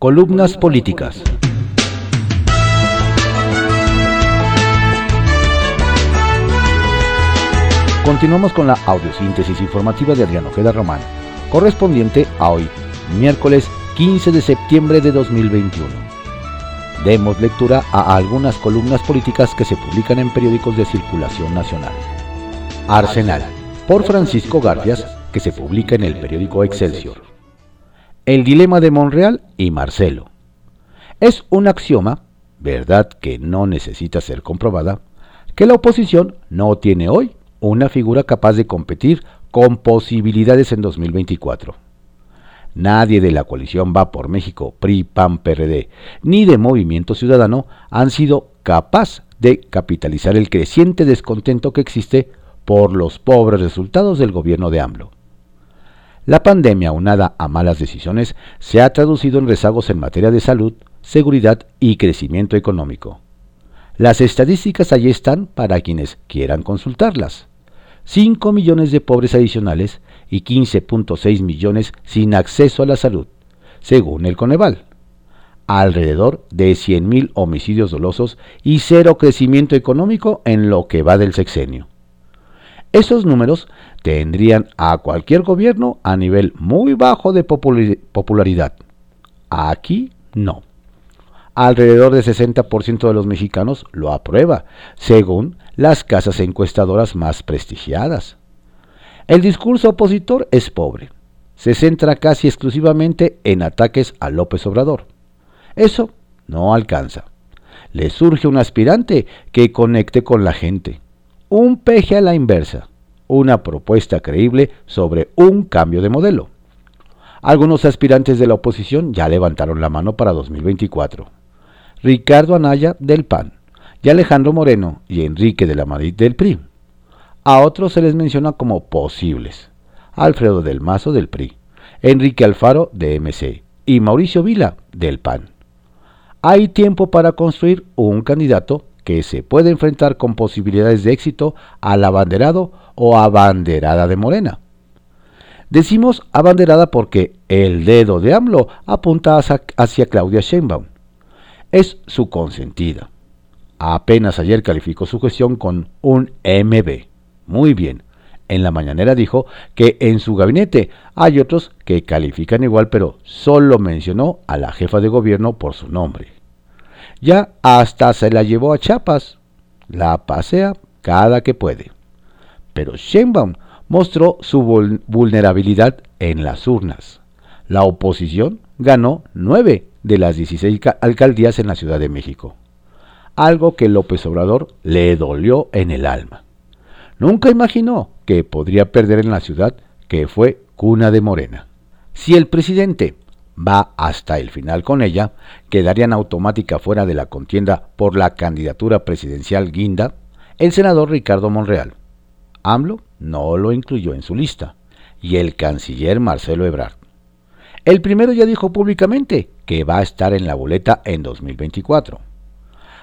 Columnas políticas. Continuamos con la audiosíntesis informativa de Adriano Ojeda Román, correspondiente a hoy, miércoles 15 de septiembre de 2021. Demos lectura a algunas columnas políticas que se publican en periódicos de circulación nacional. Arsenal, por Francisco Gardias, que se publica en el periódico Excelsior. El dilema de Monreal y Marcelo. Es un axioma, verdad que no necesita ser comprobada, que la oposición no tiene hoy una figura capaz de competir con posibilidades en 2024. Nadie de la coalición Va por México, PRI, PAN, PRD, ni de Movimiento Ciudadano han sido capaz de capitalizar el creciente descontento que existe por los pobres resultados del gobierno de AMLO. La pandemia, unada a malas decisiones, se ha traducido en rezagos en materia de salud, seguridad y crecimiento económico. Las estadísticas allí están para quienes quieran consultarlas. 5 millones de pobres adicionales y 15.6 millones sin acceso a la salud, según el Coneval. Alrededor de 100.000 homicidios dolosos y cero crecimiento económico en lo que va del sexenio. Esos números tendrían a cualquier gobierno a nivel muy bajo de popularidad. Aquí no alrededor del 60% de los mexicanos lo aprueba, según las casas encuestadoras más prestigiadas. El discurso opositor es pobre. Se centra casi exclusivamente en ataques a López Obrador. Eso no alcanza. Le surge un aspirante que conecte con la gente. Un peje a la inversa. Una propuesta creíble sobre un cambio de modelo. Algunos aspirantes de la oposición ya levantaron la mano para 2024. Ricardo Anaya del PAN, y Alejandro Moreno y Enrique de la Madrid del PRI. A otros se les menciona como posibles. Alfredo del Mazo del PRI, Enrique Alfaro de MC y Mauricio Vila del PAN. Hay tiempo para construir un candidato que se puede enfrentar con posibilidades de éxito al abanderado o abanderada de Morena. Decimos abanderada porque el dedo de AMLO apunta hacia, Claudia Sheinbaum, es su consentida. Apenas ayer calificó su gestión con un MB. Muy bien. En la mañanera dijo que en su gabinete hay otros que califican igual, pero solo mencionó a la jefa de gobierno por su nombre. Ya hasta se la llevó a Chiapas. La pasea cada que puede. Pero Sheinbaum mostró su vulnerabilidad en las urnas. La oposición ganó nueve de las 16 alcaldías en la Ciudad de México. Algo que López Obrador le dolió en el alma. Nunca imaginó que podría perder en la ciudad que fue cuna de Morena. Si el presidente va hasta el final con ella, quedarían automática fuera de la contienda por la candidatura presidencial Guinda el senador Ricardo Monreal. AMLO no lo incluyó en su lista y el canciller Marcelo Ebrard. El primero ya dijo públicamente que va a estar en la boleta en 2024.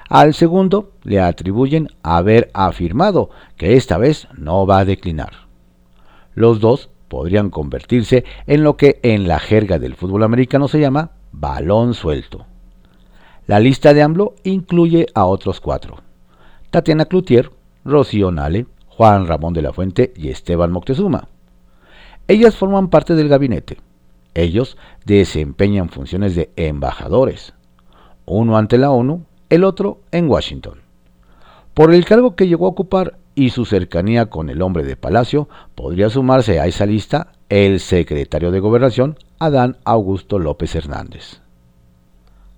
Al segundo le atribuyen haber afirmado que esta vez no va a declinar. Los dos podrían convertirse en lo que en la jerga del fútbol americano se llama balón suelto. La lista de AMLO incluye a otros cuatro. Tatiana Cloutier, Rocío Nale, Juan Ramón de la Fuente y Esteban Moctezuma. Ellas forman parte del gabinete. Ellos desempeñan funciones de embajadores, uno ante la ONU, el otro en Washington. Por el cargo que llegó a ocupar y su cercanía con el hombre de Palacio, podría sumarse a esa lista el secretario de Gobernación, Adán Augusto López Hernández.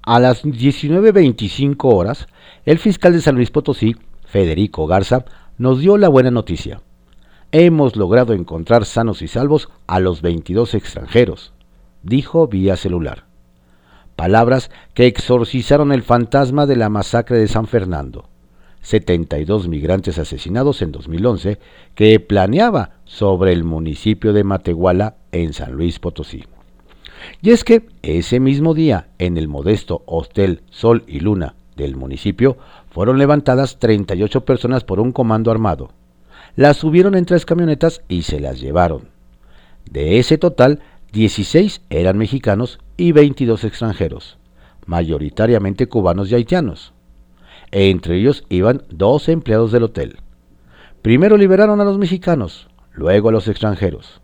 A las 19.25 horas, el fiscal de San Luis Potosí, Federico Garza, nos dio la buena noticia. Hemos logrado encontrar sanos y salvos a los 22 extranjeros, dijo vía celular. Palabras que exorcizaron el fantasma de la masacre de San Fernando. 72 migrantes asesinados en 2011 que planeaba sobre el municipio de Matehuala en San Luis Potosí. Y es que ese mismo día, en el modesto Hostel Sol y Luna del municipio, fueron levantadas 38 personas por un comando armado. Las subieron en tres camionetas y se las llevaron. De ese total, 16 eran mexicanos y 22 extranjeros, mayoritariamente cubanos y haitianos. Entre ellos iban dos empleados del hotel. Primero liberaron a los mexicanos, luego a los extranjeros.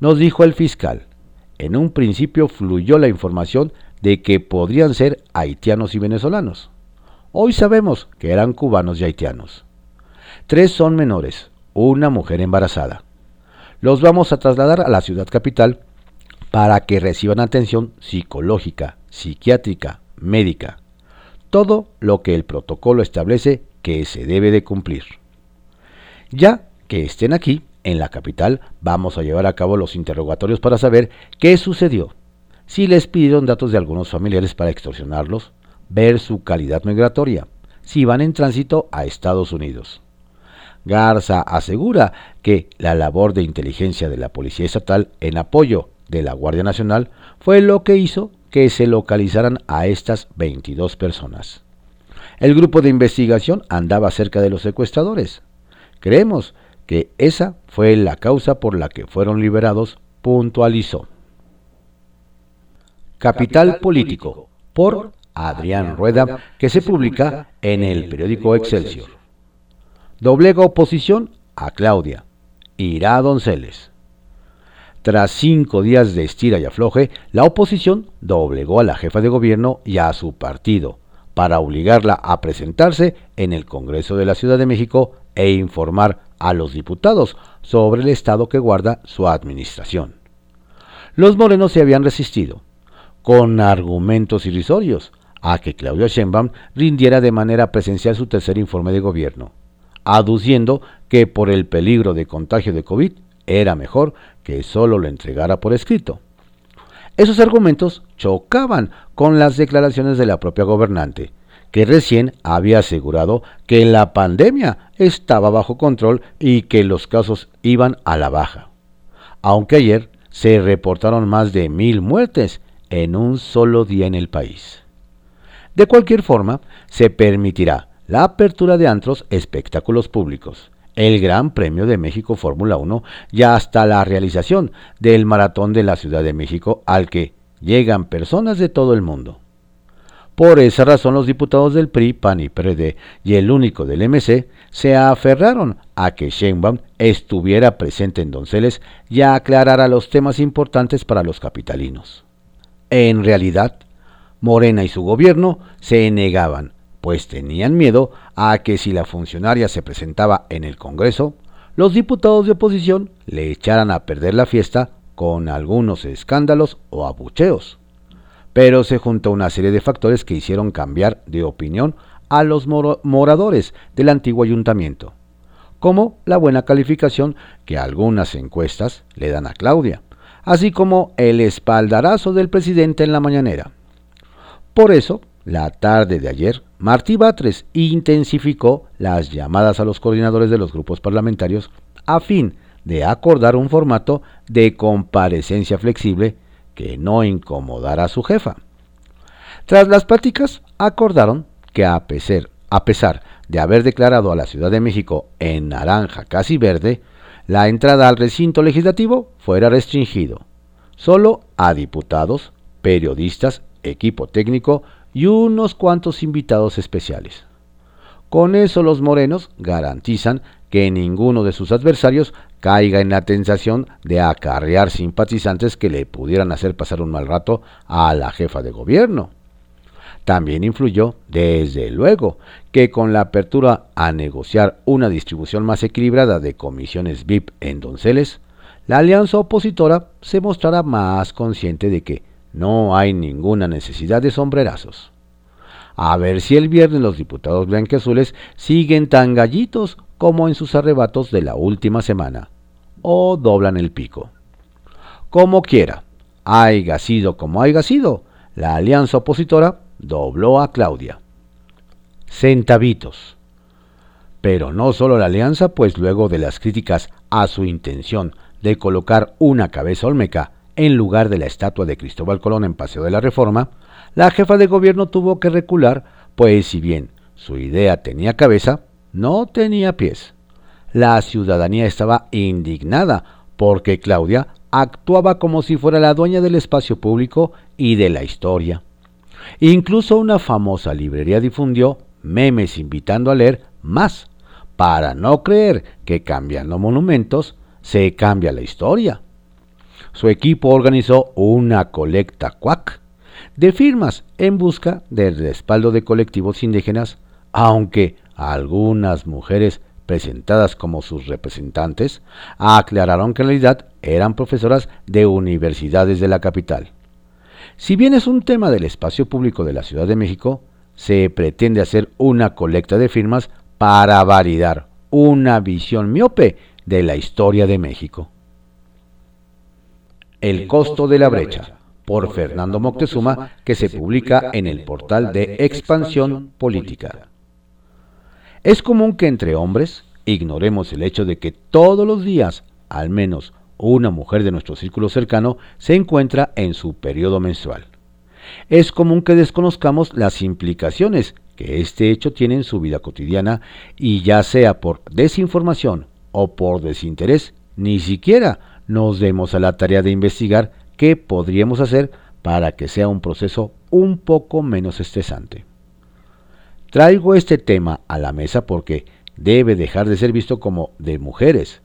Nos dijo el fiscal, en un principio fluyó la información de que podrían ser haitianos y venezolanos. Hoy sabemos que eran cubanos y haitianos. Tres son menores, una mujer embarazada. Los vamos a trasladar a la ciudad capital para que reciban atención psicológica, psiquiátrica, médica, todo lo que el protocolo establece que se debe de cumplir. Ya que estén aquí, en la capital, vamos a llevar a cabo los interrogatorios para saber qué sucedió, si les pidieron datos de algunos familiares para extorsionarlos, ver su calidad migratoria, si van en tránsito a Estados Unidos. Garza asegura que la labor de inteligencia de la Policía Estatal en apoyo de la Guardia Nacional fue lo que hizo que se localizaran a estas 22 personas. El grupo de investigación andaba cerca de los secuestradores. Creemos que esa fue la causa por la que fueron liberados, puntualizó. Capital Político, por Adrián Rueda, que se publica en el periódico Excelsior. Doblega oposición a Claudia. Irá Donceles. Tras cinco días de estira y afloje, la oposición doblegó a la jefa de gobierno y a su partido para obligarla a presentarse en el Congreso de la Ciudad de México e informar a los diputados sobre el estado que guarda su administración. Los morenos se habían resistido, con argumentos irrisorios, a que Claudia Sheinbaum rindiera de manera presencial su tercer informe de gobierno, aduciendo que por el peligro de contagio de COVID era mejor que solo lo entregara por escrito. Esos argumentos chocaban con las declaraciones de la propia gobernante, que recién había asegurado que la pandemia estaba bajo control y que los casos iban a la baja. Aunque ayer se reportaron más de mil muertes en un solo día en el país. De cualquier forma, se permitirá la apertura de antros espectáculos públicos, el Gran Premio de México Fórmula 1 y hasta la realización del Maratón de la Ciudad de México al que llegan personas de todo el mundo. Por esa razón los diputados del PRI, PAN y PRD y el único del MC se aferraron a que Sheinbaum estuviera presente en Donceles y aclarara los temas importantes para los capitalinos. En realidad, Morena y su gobierno se negaban pues tenían miedo a que si la funcionaria se presentaba en el Congreso, los diputados de oposición le echaran a perder la fiesta con algunos escándalos o abucheos. Pero se juntó una serie de factores que hicieron cambiar de opinión a los moradores del antiguo ayuntamiento, como la buena calificación que algunas encuestas le dan a Claudia, así como el espaldarazo del presidente en la mañanera. Por eso, la tarde de ayer, Martí Batres intensificó las llamadas a los coordinadores de los grupos parlamentarios a fin de acordar un formato de comparecencia flexible que no incomodara a su jefa. Tras las pláticas, acordaron que a pesar, de haber declarado a la Ciudad de México en naranja casi verde, la entrada al recinto legislativo fuera restringido, solo a diputados, periodistas, equipo técnico y unos cuantos invitados especiales. Con eso los morenos garantizan que ninguno de sus adversarios caiga en la tentación de acarrear simpatizantes que le pudieran hacer pasar un mal rato a la jefa de gobierno. También influyó, desde luego, que con la apertura a negociar una distribución más equilibrada de comisiones VIP en Donceles, la alianza opositora se mostrará más consciente de que no hay ninguna necesidad de sombrerazos. A ver si el viernes los diputados blanqueazules siguen tan gallitos como en sus arrebatos de la última semana, o doblan el pico. Como quiera, haya sido como haya sido, la alianza opositora dobló a Claudia. Centavitos. Pero no solo la alianza, pues luego de las críticas a su intención de colocar una cabeza olmeca en lugar de la estatua de Cristóbal Colón en Paseo de la Reforma, la jefa de gobierno tuvo que recular, pues si bien su idea tenía cabeza, no tenía pies. La ciudadanía estaba indignada porque Claudia actuaba como si fuera la dueña del espacio público y de la historia. Incluso una famosa librería difundió memes invitando a leer más, para no creer que cambiando monumentos se cambia la historia. Su equipo organizó una colecta cuac de firmas en busca del respaldo de colectivos indígenas, aunque algunas mujeres presentadas como sus representantes aclararon que en realidad eran profesoras de universidades de la capital. Si bien es un tema del espacio público de la Ciudad de México, se pretende hacer una colecta de firmas para validar una visión miope de la historia de México. El costo de la brecha, por Fernando Moctezuma, que se publica en el portal de Expansión Política. Es común que entre hombres ignoremos el hecho de que todos los días, al menos una mujer de nuestro círculo cercano se encuentra en su periodo menstrual. Es común que desconozcamos las implicaciones que este hecho tiene en su vida cotidiana y ya sea por desinformación o por desinterés, ni siquiera nos demos a la tarea de investigar qué podríamos hacer para que sea un proceso un poco menos estresante. Traigo este tema a la mesa porque debe dejar de ser visto como de mujeres,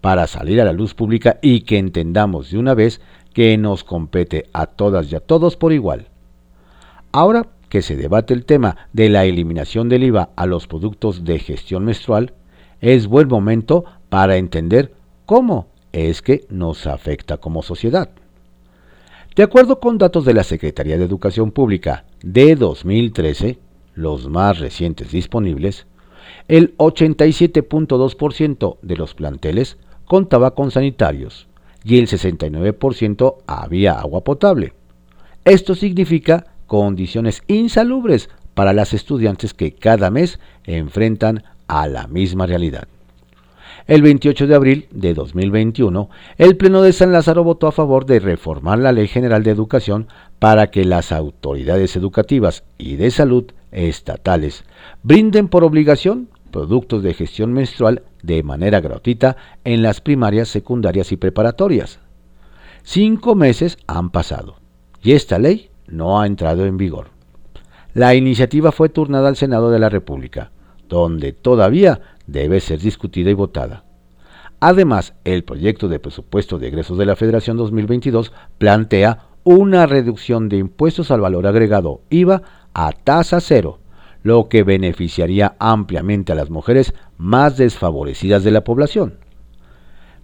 para salir a la luz pública y que entendamos de una vez que nos compete a todas y a todos por igual. Ahora que se debate el tema de la eliminación del IVA a los productos de gestión menstrual, es buen momento para entender cómo es que nos afecta como sociedad. De acuerdo con datos de la Secretaría de Educación Pública de 2013, los más recientes disponibles, el 87.2% de los planteles contaba con sanitarios y el 69% había agua potable. Esto significa condiciones insalubres para las estudiantes que cada mes enfrentan a la misma realidad. El 28 de abril de 2021, el Pleno de San Lázaro votó a favor de reformar la Ley General de Educación para que las autoridades educativas y de salud estatales brinden por obligación productos de gestión menstrual de manera gratuita en las primarias, secundarias y preparatorias. Cinco meses han pasado y esta ley no ha entrado en vigor. La iniciativa fue turnada al Senado de la República, donde todavía debe ser discutida y votada. Además, el proyecto de presupuesto de egresos de la Federación 2022 plantea una reducción de impuestos al valor agregado IVA a tasa cero lo que beneficiaría ampliamente a las mujeres más desfavorecidas de la población.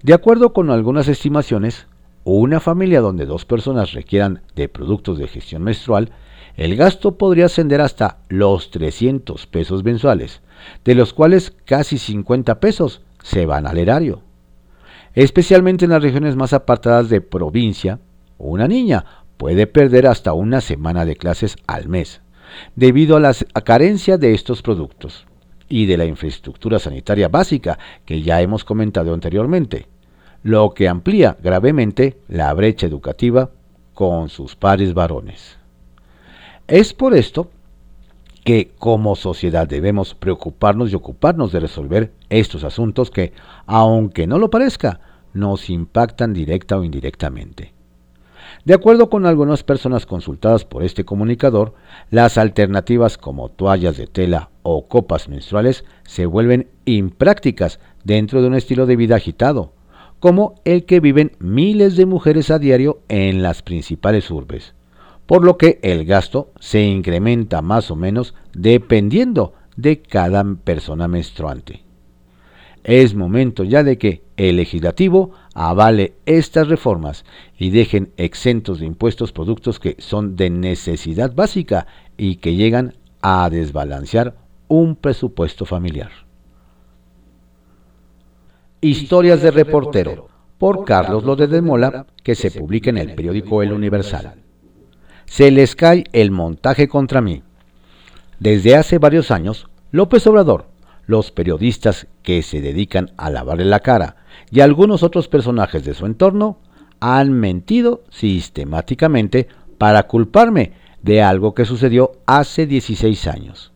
De acuerdo con algunas estimaciones, una familia donde dos personas requieran de productos de gestión menstrual, el gasto podría ascender hasta los 300 pesos mensuales, de los cuales casi 50 pesos se van al erario. Especialmente en las regiones más apartadas de provincia, una niña puede perder hasta una semana de clases al mes debido a la carencia de estos productos y de la infraestructura sanitaria básica que ya hemos comentado anteriormente, lo que amplía gravemente la brecha educativa con sus pares varones. Es por esto que como sociedad debemos preocuparnos y ocuparnos de resolver estos asuntos que, aunque no lo parezca, nos impactan directa o indirectamente. De acuerdo con algunas personas consultadas por este comunicador, las alternativas como toallas de tela o copas menstruales se vuelven imprácticas dentro de un estilo de vida agitado, como el que viven miles de mujeres a diario en las principales urbes, por lo que el gasto se incrementa más o menos dependiendo de cada persona menstruante. Es momento ya de que el legislativo avale estas reformas y dejen exentos de impuestos productos que son de necesidad básica y que llegan a desbalancear un presupuesto familiar. Historias de reportero por Carlos López de Mola que se publica en el periódico El Universal. Se les cae el montaje contra mí. Desde hace varios años, López Obrador, los periodistas que se dedican a lavarle la cara y algunos otros personajes de su entorno han mentido sistemáticamente para culparme de algo que sucedió hace 16 años.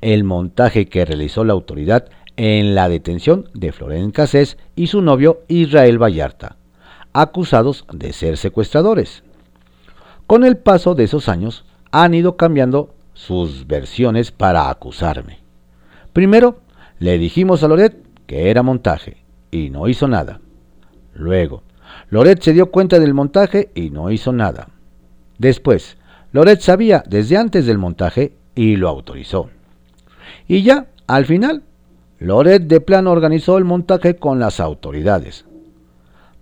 El montaje que realizó la autoridad en la detención de Florent Cassés y su novio Israel Vallarta, acusados de ser secuestradores. Con el paso de esos años, han ido cambiando sus versiones para acusarme. Primero, le dijimos a Loret que era montaje y no hizo nada. Luego, Loret se dio cuenta del montaje y no hizo nada. Después, Loret sabía desde antes del montaje y lo autorizó. Y ya, al final, Loret de plano organizó el montaje con las autoridades.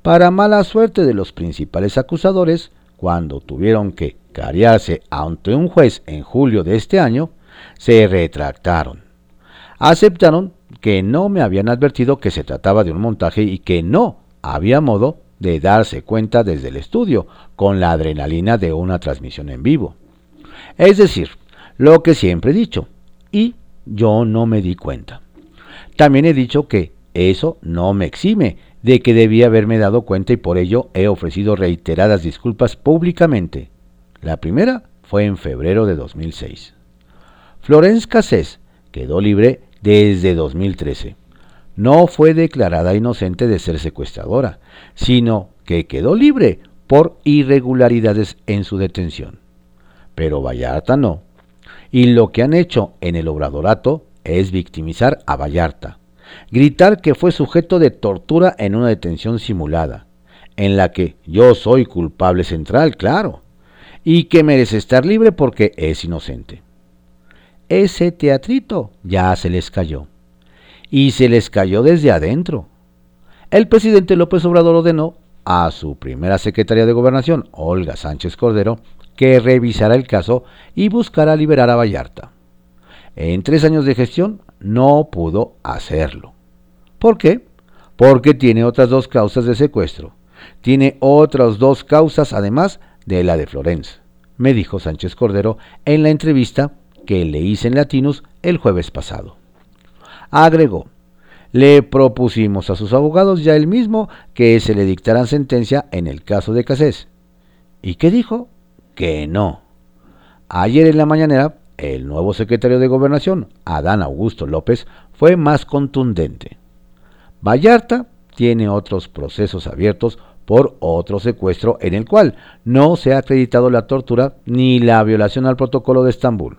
Para mala suerte de los principales acusadores, cuando tuvieron que cariarse ante un juez en julio de este año, se retractaron. Aceptaron que no me habían advertido que se trataba de un montaje y que no había modo de darse cuenta desde el estudio con la adrenalina de una transmisión en vivo. Es decir, lo que siempre he dicho, y yo no me di cuenta. También he dicho que eso no me exime de que debía haberme dado cuenta y por ello he ofrecido reiteradas disculpas públicamente. La primera fue en febrero de 2006. Florence Cassés quedó libre desde 2013. No fue declarada inocente de ser secuestradora, sino que quedó libre por irregularidades en su detención. Pero Vallarta no. Y lo que han hecho en el obradorato es victimizar a Vallarta, gritar que fue sujeto de tortura en una detención simulada, en la que yo soy culpable central, claro, y que merece estar libre porque es inocente. Ese teatrito ya se les cayó. Y se les cayó desde adentro. El presidente López Obrador ordenó a su primera secretaria de gobernación, Olga Sánchez Cordero, que revisara el caso y buscara liberar a Vallarta. En tres años de gestión no pudo hacerlo. ¿Por qué? Porque tiene otras dos causas de secuestro. Tiene otras dos causas además de la de Florence, me dijo Sánchez Cordero en la entrevista que le hice en Latinus el jueves pasado. Agregó, le propusimos a sus abogados ya el mismo que se le dictaran sentencia en el caso de Casés. ¿Y qué dijo? Que no. Ayer en la mañanera el nuevo secretario de Gobernación, Adán Augusto López, fue más contundente. Vallarta tiene otros procesos abiertos por otro secuestro en el cual no se ha acreditado la tortura ni la violación al protocolo de Estambul.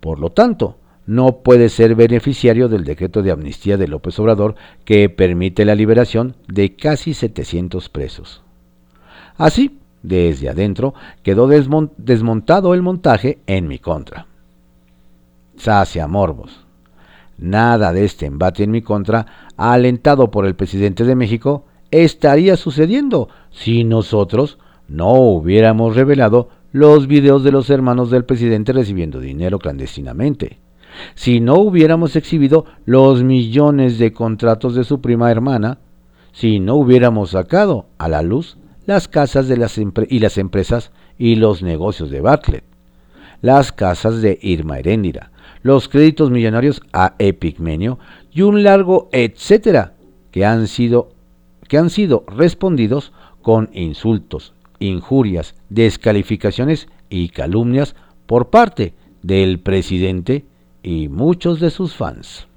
Por lo tanto, no puede ser beneficiario del decreto de amnistía de López Obrador que permite la liberación de casi 700 presos. Así, desde adentro quedó desmontado el montaje en mi contra sacia morbos. Nada de este embate en mi contra, alentado por el presidente de México, estaría sucediendo si nosotros no hubiéramos revelado los videos de los hermanos del presidente recibiendo dinero clandestinamente. Si no hubiéramos exhibido los millones de contratos de su prima hermana, si no hubiéramos sacado a la luz las casas de las y las empresas y los negocios de Bartlett, las casas de Irma Heréndira, los créditos millonarios a Epigmenio y un largo etcétera que han sido que han sido respondidos con insultos, injurias, descalificaciones y calumnias por parte del presidente y muchos de sus fans.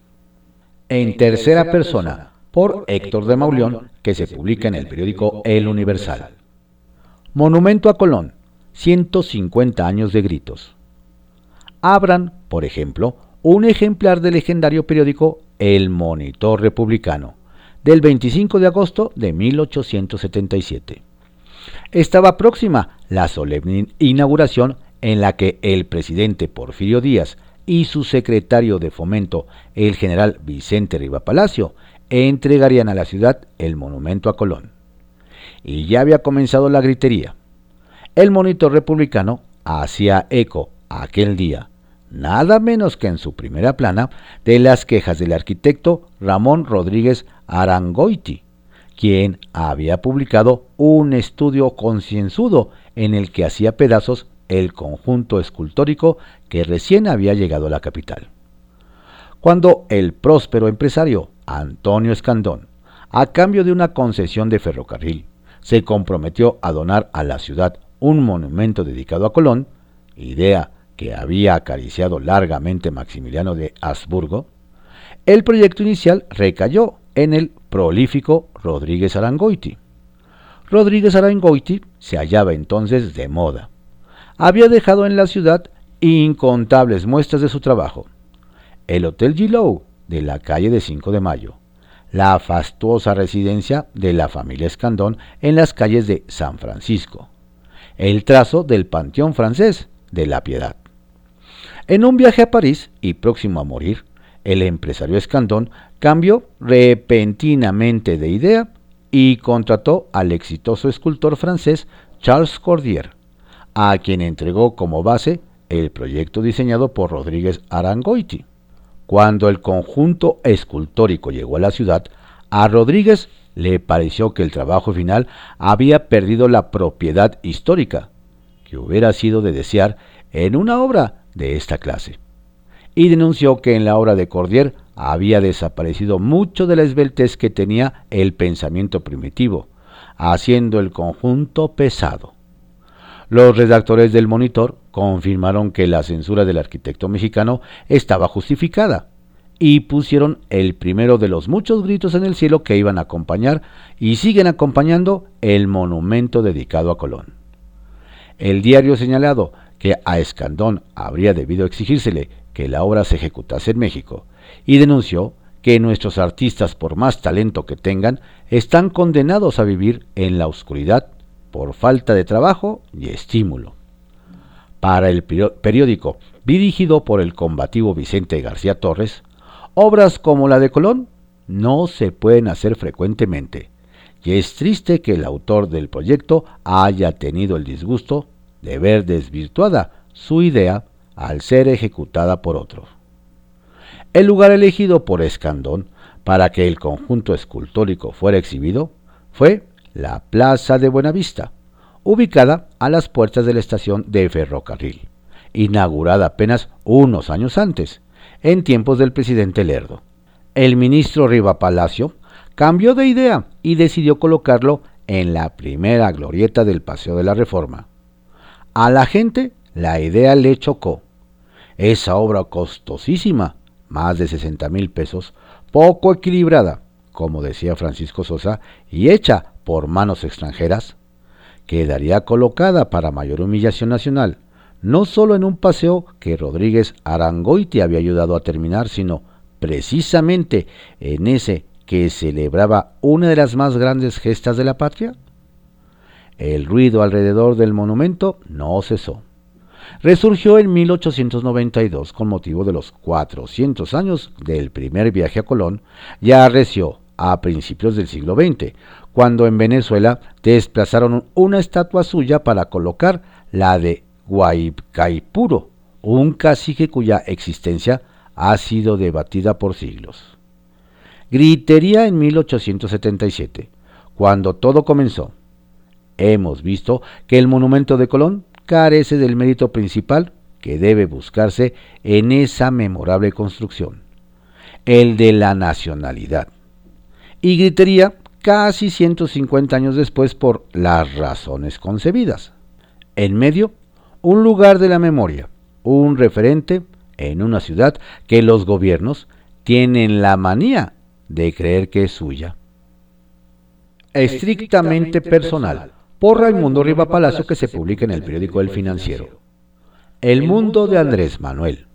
En tercera persona, por Héctor de Mauleón, que se publica en el periódico El Universal. Monumento a Colón, 150 años de gritos abran, por ejemplo, un ejemplar del legendario periódico El Monitor Republicano, del 25 de agosto de 1877. Estaba próxima la solemne inauguración en la que el presidente Porfirio Díaz y su secretario de fomento, el general Vicente Riva Palacio, entregarían a la ciudad el monumento a Colón. Y ya había comenzado la gritería. El monitor republicano hacía eco aquel día nada menos que en su primera plana, de las quejas del arquitecto Ramón Rodríguez Arangoiti, quien había publicado un estudio concienzudo en el que hacía pedazos el conjunto escultórico que recién había llegado a la capital. Cuando el próspero empresario Antonio Escandón, a cambio de una concesión de ferrocarril, se comprometió a donar a la ciudad un monumento dedicado a Colón, idea que había acariciado largamente Maximiliano de Habsburgo, el proyecto inicial recayó en el prolífico Rodríguez Arangoiti. Rodríguez Arangoiti se hallaba entonces de moda. Había dejado en la ciudad incontables muestras de su trabajo. El Hotel Gillow de la calle de 5 de Mayo, la fastuosa residencia de la familia Escandón en las calles de San Francisco, el trazo del Panteón francés de la Piedad. En un viaje a París y próximo a morir, el empresario Escandón cambió repentinamente de idea y contrató al exitoso escultor francés Charles Cordier, a quien entregó como base el proyecto diseñado por Rodríguez Arangoiti. Cuando el conjunto escultórico llegó a la ciudad, a Rodríguez le pareció que el trabajo final había perdido la propiedad histórica, que hubiera sido de desear en una obra de esta clase, y denunció que en la obra de Cordier había desaparecido mucho de la esbeltez que tenía el pensamiento primitivo, haciendo el conjunto pesado. Los redactores del Monitor confirmaron que la censura del arquitecto mexicano estaba justificada y pusieron el primero de los muchos gritos en el cielo que iban a acompañar y siguen acompañando el monumento dedicado a Colón. El diario señalado que a Escandón habría debido exigírsele que la obra se ejecutase en México y denunció que nuestros artistas, por más talento que tengan, están condenados a vivir en la oscuridad por falta de trabajo y estímulo. Para el periódico dirigido por el combativo Vicente García Torres, obras como la de Colón no se pueden hacer frecuentemente, y es triste que el autor del proyecto haya tenido el disgusto de ver desvirtuada su idea al ser ejecutada por otro. El lugar elegido por Escandón para que el conjunto escultórico fuera exhibido fue la Plaza de Buenavista, ubicada a las puertas de la estación de ferrocarril, inaugurada apenas unos años antes, en tiempos del presidente Lerdo. El ministro Riva Palacio cambió de idea y decidió colocarlo en la primera glorieta del Paseo de la Reforma. A la gente la idea le chocó. Esa obra costosísima más de 60 mil pesos, poco equilibrada, como decía Francisco Sosa, y hecha por manos extranjeras, quedaría colocada para mayor humillación nacional, no solo en un paseo que Rodríguez Arangoiti había ayudado a terminar, sino precisamente en ese que celebraba una de las más grandes gestas de la patria? El ruido alrededor del monumento no cesó resurgió en 1892 con motivo de los 400 años del primer viaje a Colón y arreció a principios del siglo XX, cuando en Venezuela desplazaron una estatua suya para colocar la de Guaycaipuro, un cacique cuya existencia ha sido debatida por siglos. Gritería en 1877, cuando todo comenzó. Hemos visto que el monumento de Colón carece del mérito principal que debe buscarse en esa memorable construcción, el de la nacionalidad. Y gritaría casi 150 años después por las razones concebidas. En medio, un lugar de la memoria, un referente en una ciudad que los gobiernos tienen la manía de creer que es suya. Estrictamente personal por Raimundo Riva Palacio que se publica en el periódico El Financiero. El mundo de Andrés Manuel.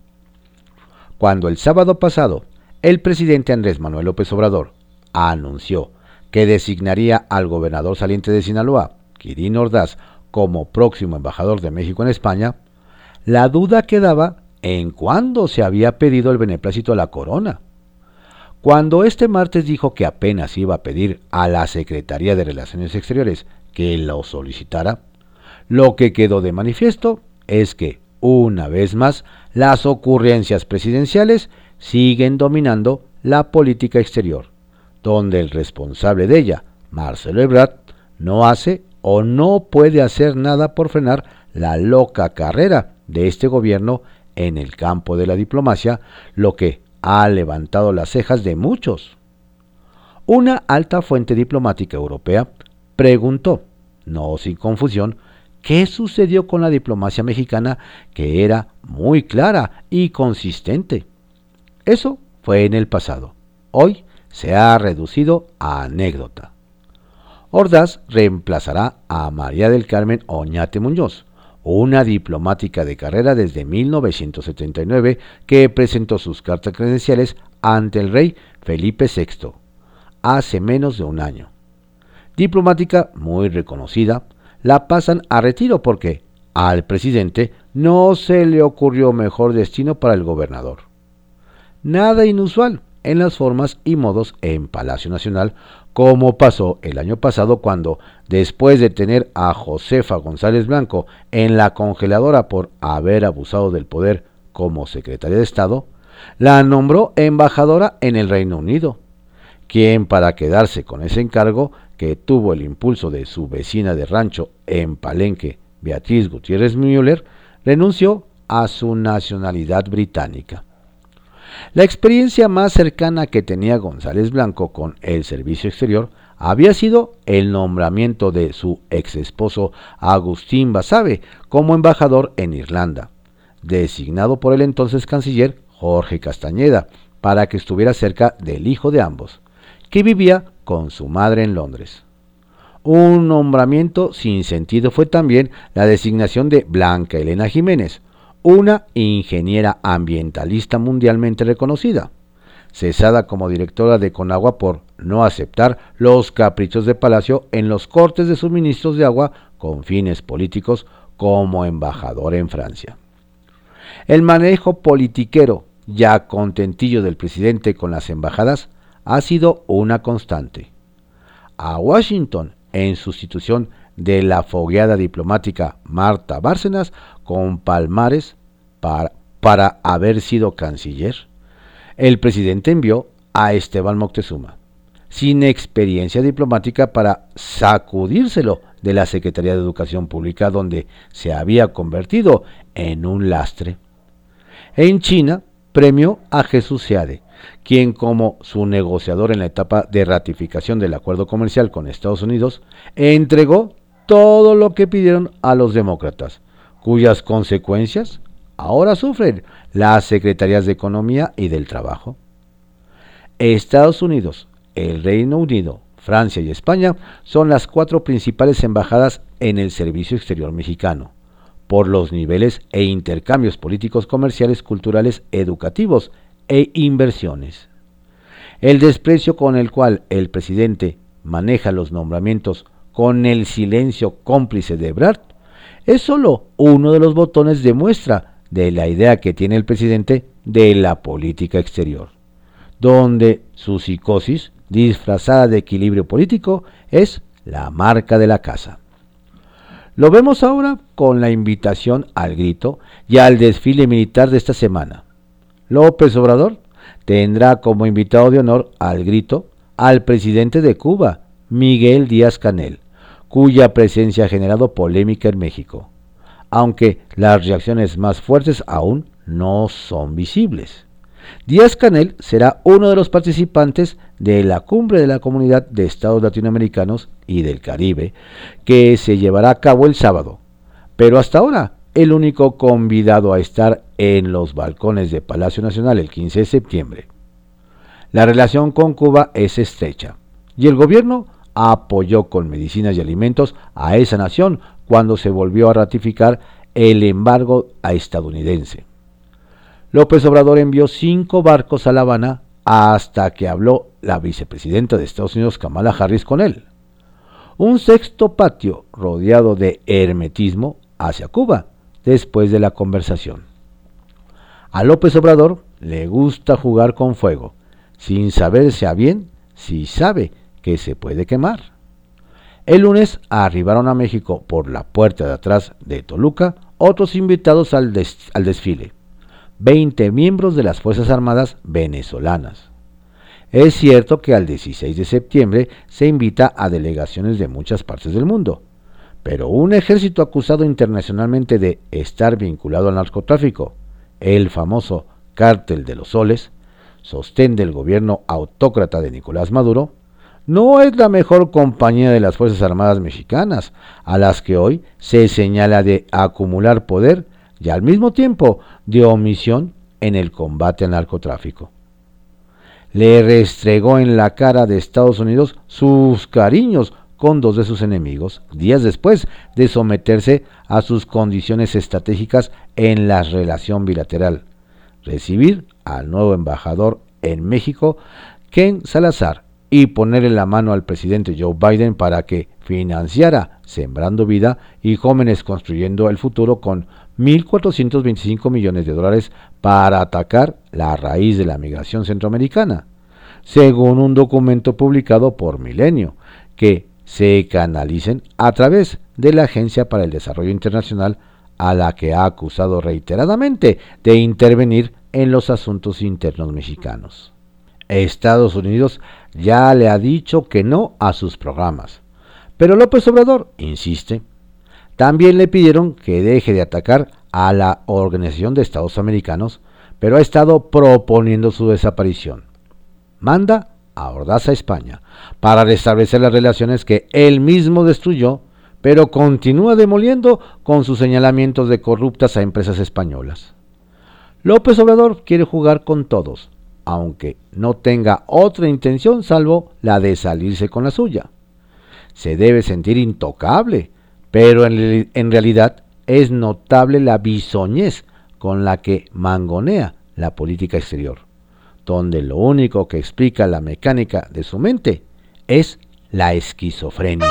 Cuando el sábado pasado el presidente Andrés Manuel López Obrador anunció que designaría al gobernador saliente de Sinaloa, Quirino Ordaz, como próximo embajador de México en España, la duda quedaba en cuándo se había pedido el beneplácito a la corona. Cuando este martes dijo que apenas iba a pedir a la Secretaría de Relaciones Exteriores que lo solicitara, lo que quedó de manifiesto es que, una vez más, las ocurrencias presidenciales siguen dominando la política exterior, donde el responsable de ella, Marcelo Ebrard, no hace o no puede hacer nada por frenar la loca carrera de este gobierno en el campo de la diplomacia, lo que ha levantado las cejas de muchos. Una alta fuente diplomática europea preguntó, no sin confusión, qué sucedió con la diplomacia mexicana que era muy clara y consistente. Eso fue en el pasado. Hoy se ha reducido a anécdota. Ordaz reemplazará a María del Carmen Oñate Muñoz, una diplomática de carrera desde 1979 que presentó sus cartas credenciales ante el rey Felipe VI hace menos de un año. Diplomática muy reconocida, la pasan a retiro porque al presidente no se le ocurrió mejor destino para el gobernador. Nada inusual en las formas y modos en Palacio Nacional, como pasó el año pasado cuando, después de tener a Josefa González Blanco en la congeladora por haber abusado del poder como secretaria de Estado, la nombró embajadora en el Reino Unido, quien para quedarse con ese encargo que tuvo el impulso de su vecina de rancho en Palenque, Beatriz Gutiérrez Müller, renunció a su nacionalidad británica. La experiencia más cercana que tenía González Blanco con el servicio exterior había sido el nombramiento de su ex esposo Agustín Basabe como embajador en Irlanda, designado por el entonces canciller Jorge Castañeda para que estuviera cerca del hijo de ambos, que vivía con su madre en Londres. Un nombramiento sin sentido fue también la designación de Blanca Elena Jiménez, una ingeniera ambientalista mundialmente reconocida, cesada como directora de Conagua por no aceptar los caprichos de Palacio en los cortes de suministros de agua con fines políticos como embajadora en Francia. El manejo politiquero ya contentillo del presidente con las embajadas ha sido una constante. A Washington, en sustitución de la fogueada diplomática Marta Bárcenas, con palmares para, haber sido canciller, el presidente envió a Esteban Moctezuma, sin experiencia diplomática para sacudírselo de la Secretaría de Educación Pública donde se había convertido en un lastre. En China, premió a Jesús Seade, quien como su negociador en la etapa de ratificación del acuerdo comercial con Estados Unidos, entregó todo lo que pidieron a los demócratas, cuyas consecuencias ahora sufren las secretarías de Economía y del Trabajo. Estados Unidos, el Reino Unido, Francia y España son las cuatro principales embajadas en el servicio exterior mexicano, por los niveles e intercambios políticos, comerciales, culturales, educativos e inversiones. El desprecio con el cual el presidente maneja los nombramientos con el silencio cómplice de Brad es solo uno de los botones de muestra de la idea que tiene el presidente de la política exterior, donde su psicosis, disfrazada de equilibrio político, es la marca de la casa. Lo vemos ahora con la invitación al grito y al desfile militar de esta semana. López Obrador tendrá como invitado de honor al grito al presidente de Cuba, Miguel Díaz Canel, cuya presencia ha generado polémica en México, aunque las reacciones más fuertes aún no son visibles. Díaz Canel será uno de los participantes de la cumbre de la Comunidad de Estados Latinoamericanos y del Caribe, que se llevará a cabo el sábado, pero hasta ahora el único convidado a estar en los balcones de Palacio Nacional el 15 de septiembre. La relación con Cuba es estrecha y el gobierno apoyó con medicinas y alimentos a esa nación cuando se volvió a ratificar el embargo a estadounidense. López Obrador envió cinco barcos a La Habana hasta que habló la vicepresidenta de Estados Unidos, Kamala Harris, con él. Un sexto patio rodeado de hermetismo hacia Cuba después de la conversación. A López Obrador le gusta jugar con fuego, sin saberse a bien si sabe que se puede quemar. El lunes arribaron a México por la puerta de atrás de Toluca otros invitados al, al desfile, 20 miembros de las Fuerzas Armadas venezolanas. Es cierto que al 16 de septiembre se invita a delegaciones de muchas partes del mundo, pero un ejército acusado internacionalmente de estar vinculado al narcotráfico, el famoso Cártel de los Soles, sostén del gobierno autócrata de Nicolás Maduro, no es la mejor compañía de las Fuerzas Armadas mexicanas, a las que hoy se señala de acumular poder y al mismo tiempo de omisión en el combate al narcotráfico. Le restregó en la cara de Estados Unidos sus cariños con dos de sus enemigos, días después de someterse a sus condiciones estratégicas en la relación bilateral. Recibir al nuevo embajador en México, Ken Salazar, y ponerle la mano al presidente Joe Biden para que financiara Sembrando Vida y Jóvenes Construyendo el Futuro con 1.425 millones de dólares para atacar la raíz de la migración centroamericana, según un documento publicado por Milenio, que se canalicen a través de la Agencia para el Desarrollo Internacional a la que ha acusado reiteradamente de intervenir en los asuntos internos mexicanos. Estados Unidos ya le ha dicho que no a sus programas, pero López Obrador insiste. También le pidieron que deje de atacar a la Organización de Estados Americanos, pero ha estado proponiendo su desaparición. Manda a España para restablecer las relaciones que él mismo destruyó, pero continúa demoliendo con sus señalamientos de corruptas a empresas españolas. López Obrador quiere jugar con todos, aunque no tenga otra intención salvo la de salirse con la suya. Se debe sentir intocable, pero en, en realidad es notable la bisoñez con la que mangonea la política exterior donde lo único que explica la mecánica de su mente es la esquizofrenia.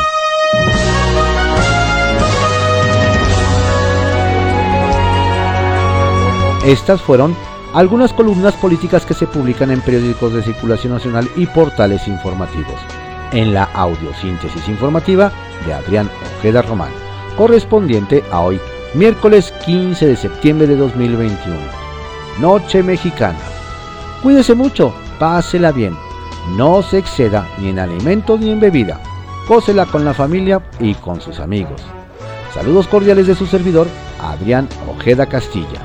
Estas fueron algunas columnas políticas que se publican en periódicos de circulación nacional y portales informativos. En la audiosíntesis informativa de Adrián Ojeda Román, correspondiente a hoy, miércoles 15 de septiembre de 2021. Noche Mexicana. Cuídese mucho, pásela bien. No se exceda ni en alimento ni en bebida. Cósela con la familia y con sus amigos. Saludos cordiales de su servidor, Adrián Ojeda Castilla.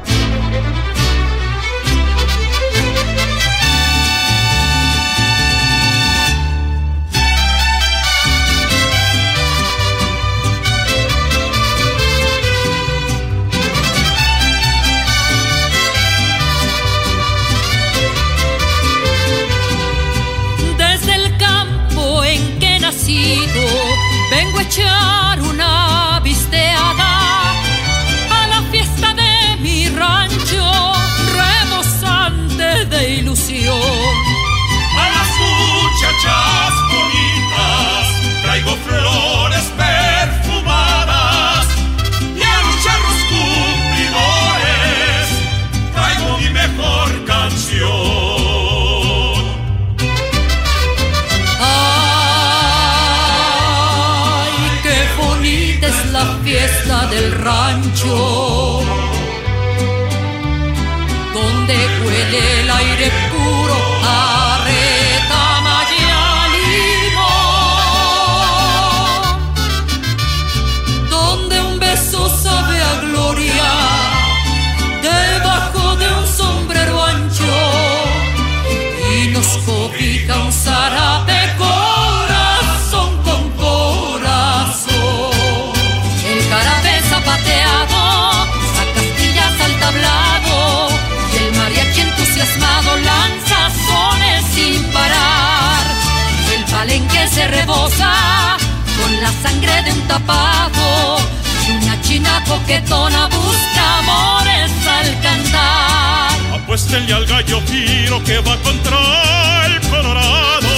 Una china coquetona busca amores al cantar. Apuéstenle al gallo giro que va contra el colorado.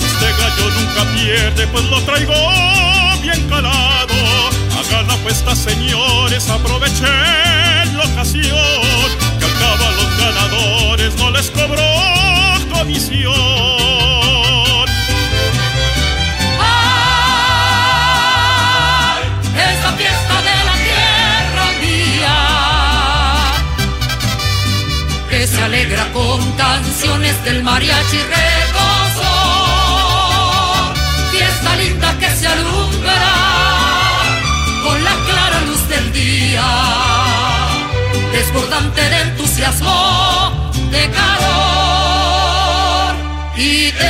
Este gallo nunca pierde, pues lo traigo bien calado. Hagan la apuesta, señores, aprovechen la ocasión. Que acaba los ganadores, no les cobró comisión. Se alegra con canciones del mariachi recoso. Fiesta linda que se alumbra con la clara luz del día, desbordante de entusiasmo, de calor y de